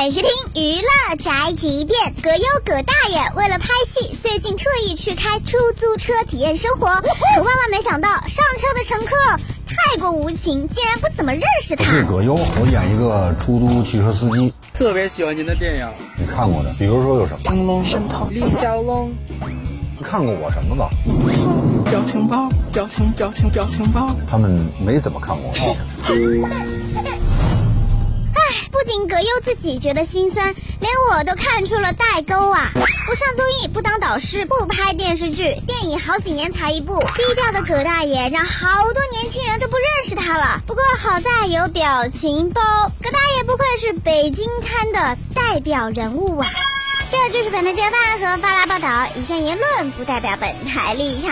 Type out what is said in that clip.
很是听娱乐宅急便，葛优葛大爷为了拍戏，最近特意去开出租车体验生活，可万万没想到，上车的乘客太过无情，竟然不怎么认识他。是葛优，我演一个出租汽车司机，特别喜欢您的电影，你看过的，比如说有什么？成龙、沈腾、李小龙，你看过我什么吧？表情包、表情、表情、表情包。他们没怎么看过我。不仅葛优自己觉得心酸，连我都看出了代沟啊！不上综艺，不当导师，不拍电视剧，电影好几年才一部，低调的葛大爷让好多年轻人都不认识他了。不过好在有表情包，葛大爷不愧是北京滩的代表人物啊！这就是本台接饭和发来报道，以上言论不代表本台立场。